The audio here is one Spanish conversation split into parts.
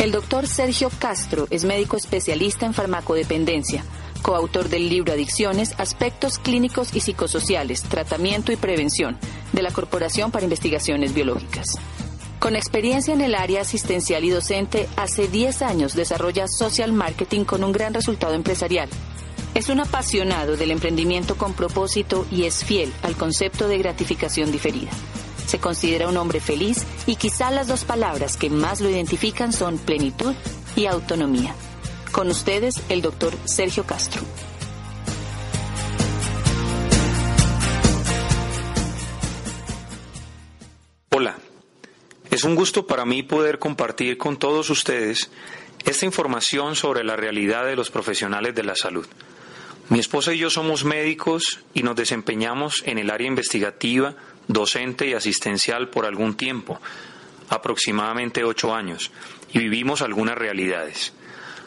El doctor Sergio Castro es médico especialista en farmacodependencia, coautor del libro Adicciones, Aspectos Clínicos y Psicosociales, Tratamiento y Prevención, de la Corporación para Investigaciones Biológicas. Con experiencia en el área asistencial y docente, hace 10 años desarrolla social marketing con un gran resultado empresarial. Es un apasionado del emprendimiento con propósito y es fiel al concepto de gratificación diferida. Se considera un hombre feliz y quizá las dos palabras que más lo identifican son plenitud y autonomía. Con ustedes, el doctor Sergio Castro. Hola, es un gusto para mí poder compartir con todos ustedes esta información sobre la realidad de los profesionales de la salud. Mi esposa y yo somos médicos y nos desempeñamos en el área investigativa, docente y asistencial por algún tiempo, aproximadamente ocho años, y vivimos algunas realidades.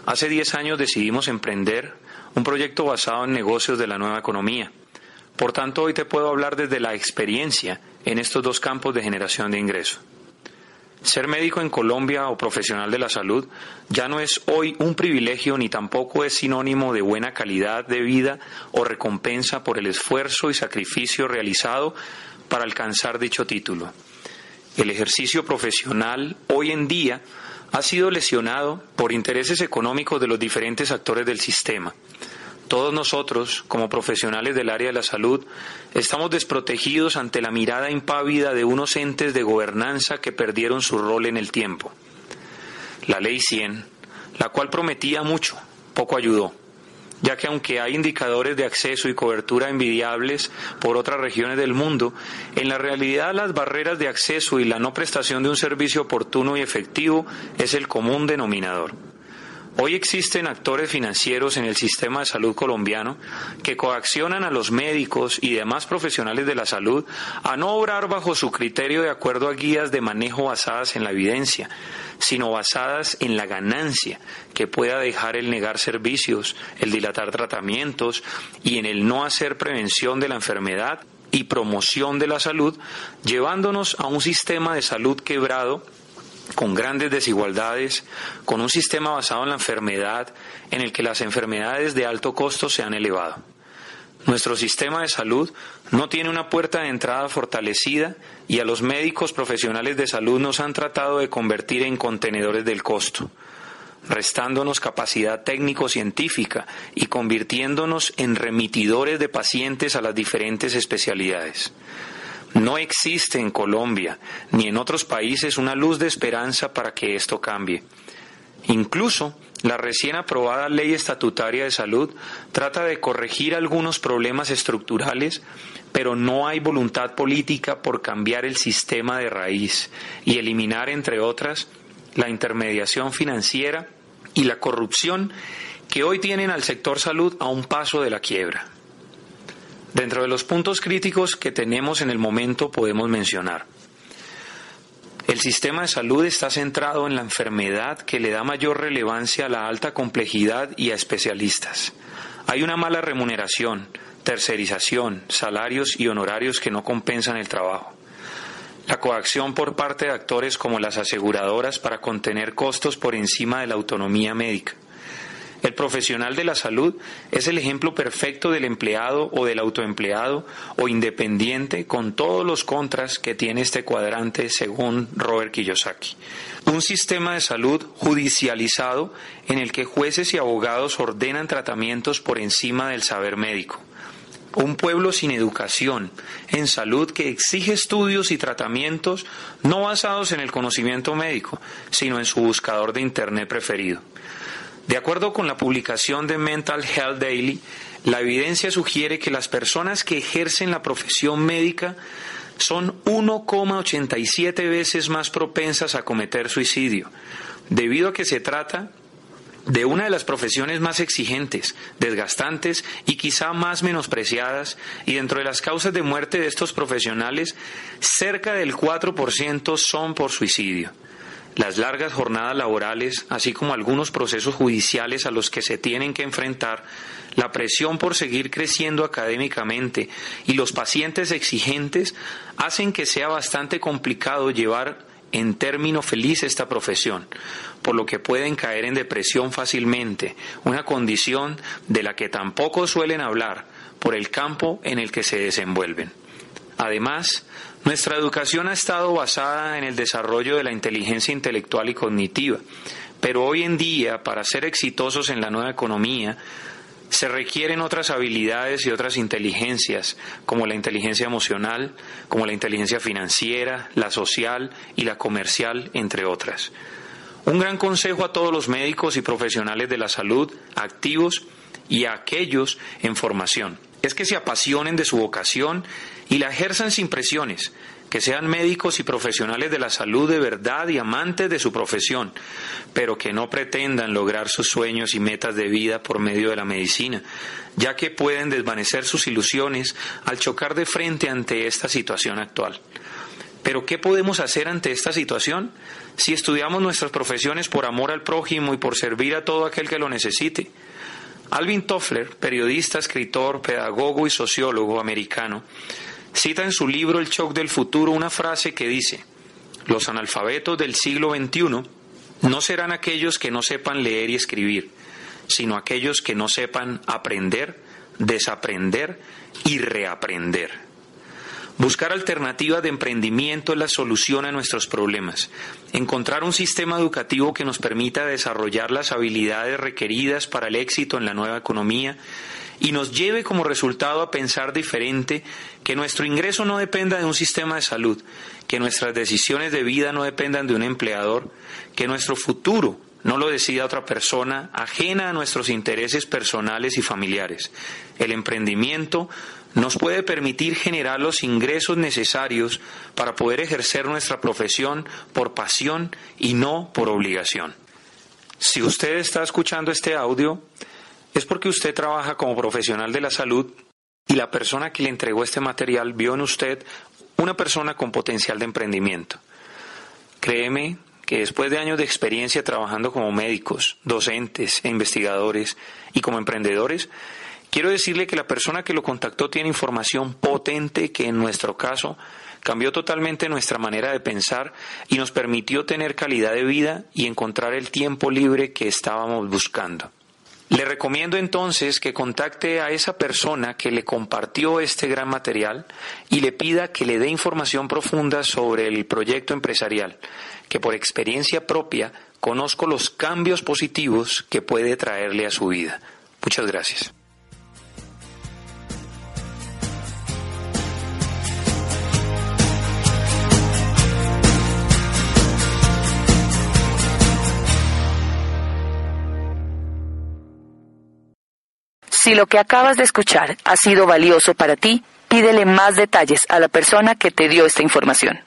Hace diez años decidimos emprender un proyecto basado en negocios de la nueva economía. Por tanto, hoy te puedo hablar desde la experiencia en estos dos campos de generación de ingreso. Ser médico en Colombia o profesional de la salud ya no es hoy un privilegio ni tampoco es sinónimo de buena calidad de vida o recompensa por el esfuerzo y sacrificio realizado para alcanzar dicho título. El ejercicio profesional hoy en día ha sido lesionado por intereses económicos de los diferentes actores del sistema. Todos nosotros, como profesionales del área de la salud, estamos desprotegidos ante la mirada impávida de unos entes de gobernanza que perdieron su rol en el tiempo. La Ley 100, la cual prometía mucho, poco ayudó, ya que aunque hay indicadores de acceso y cobertura envidiables por otras regiones del mundo, en la realidad las barreras de acceso y la no prestación de un servicio oportuno y efectivo es el común denominador. Hoy existen actores financieros en el sistema de salud colombiano que coaccionan a los médicos y demás profesionales de la salud a no obrar bajo su criterio de acuerdo a guías de manejo basadas en la evidencia, sino basadas en la ganancia que pueda dejar el negar servicios, el dilatar tratamientos y en el no hacer prevención de la enfermedad y promoción de la salud, llevándonos a un sistema de salud quebrado con grandes desigualdades, con un sistema basado en la enfermedad, en el que las enfermedades de alto costo se han elevado. Nuestro sistema de salud no tiene una puerta de entrada fortalecida y a los médicos profesionales de salud nos han tratado de convertir en contenedores del costo, restándonos capacidad técnico-científica y convirtiéndonos en remitidores de pacientes a las diferentes especialidades. No existe en Colombia ni en otros países una luz de esperanza para que esto cambie. Incluso la recién aprobada Ley Estatutaria de Salud trata de corregir algunos problemas estructurales, pero no hay voluntad política por cambiar el sistema de raíz y eliminar, entre otras, la intermediación financiera y la corrupción que hoy tienen al sector salud a un paso de la quiebra. Dentro de los puntos críticos que tenemos en el momento podemos mencionar. El sistema de salud está centrado en la enfermedad que le da mayor relevancia a la alta complejidad y a especialistas. Hay una mala remuneración, tercerización, salarios y honorarios que no compensan el trabajo. La coacción por parte de actores como las aseguradoras para contener costos por encima de la autonomía médica. El profesional de la salud es el ejemplo perfecto del empleado o del autoempleado o independiente con todos los contras que tiene este cuadrante según Robert Kiyosaki. Un sistema de salud judicializado en el que jueces y abogados ordenan tratamientos por encima del saber médico un pueblo sin educación en salud que exige estudios y tratamientos no basados en el conocimiento médico, sino en su buscador de Internet preferido. De acuerdo con la publicación de Mental Health Daily, la evidencia sugiere que las personas que ejercen la profesión médica son 1,87 veces más propensas a cometer suicidio, debido a que se trata de una de las profesiones más exigentes, desgastantes y quizá más menospreciadas, y dentro de las causas de muerte de estos profesionales, cerca del 4% son por suicidio las largas jornadas laborales, así como algunos procesos judiciales a los que se tienen que enfrentar, la presión por seguir creciendo académicamente y los pacientes exigentes hacen que sea bastante complicado llevar en término feliz esta profesión, por lo que pueden caer en depresión fácilmente, una condición de la que tampoco suelen hablar por el campo en el que se desenvuelven. Además, nuestra educación ha estado basada en el desarrollo de la inteligencia intelectual y cognitiva, pero hoy en día, para ser exitosos en la nueva economía, se requieren otras habilidades y otras inteligencias, como la inteligencia emocional, como la inteligencia financiera, la social y la comercial, entre otras. Un gran consejo a todos los médicos y profesionales de la salud, activos y a aquellos en formación, es que se apasionen de su vocación y la ejerzan sin presiones, que sean médicos y profesionales de la salud de verdad y amantes de su profesión, pero que no pretendan lograr sus sueños y metas de vida por medio de la medicina, ya que pueden desvanecer sus ilusiones al chocar de frente ante esta situación actual. Pero ¿qué podemos hacer ante esta situación? Si estudiamos nuestras profesiones por amor al prójimo y por servir a todo aquel que lo necesite. Alvin Toffler, periodista, escritor, pedagogo y sociólogo americano, cita en su libro El shock del futuro una frase que dice, los analfabetos del siglo XXI no serán aquellos que no sepan leer y escribir, sino aquellos que no sepan aprender, desaprender y reaprender. Buscar alternativas de emprendimiento es la solución a nuestros problemas. Encontrar un sistema educativo que nos permita desarrollar las habilidades requeridas para el éxito en la nueva economía y nos lleve como resultado a pensar diferente, que nuestro ingreso no dependa de un sistema de salud, que nuestras decisiones de vida no dependan de un empleador, que nuestro futuro no lo decida otra persona ajena a nuestros intereses personales y familiares. El emprendimiento nos puede permitir generar los ingresos necesarios para poder ejercer nuestra profesión por pasión y no por obligación. Si usted está escuchando este audio, es porque usted trabaja como profesional de la salud y la persona que le entregó este material vio en usted una persona con potencial de emprendimiento. Créeme que después de años de experiencia trabajando como médicos, docentes e investigadores y como emprendedores, quiero decirle que la persona que lo contactó tiene información potente que en nuestro caso cambió totalmente nuestra manera de pensar y nos permitió tener calidad de vida y encontrar el tiempo libre que estábamos buscando. Le recomiendo entonces que contacte a esa persona que le compartió este gran material y le pida que le dé información profunda sobre el proyecto empresarial, que por experiencia propia conozco los cambios positivos que puede traerle a su vida. Muchas gracias. Si lo que acabas de escuchar ha sido valioso para ti, pídele más detalles a la persona que te dio esta información.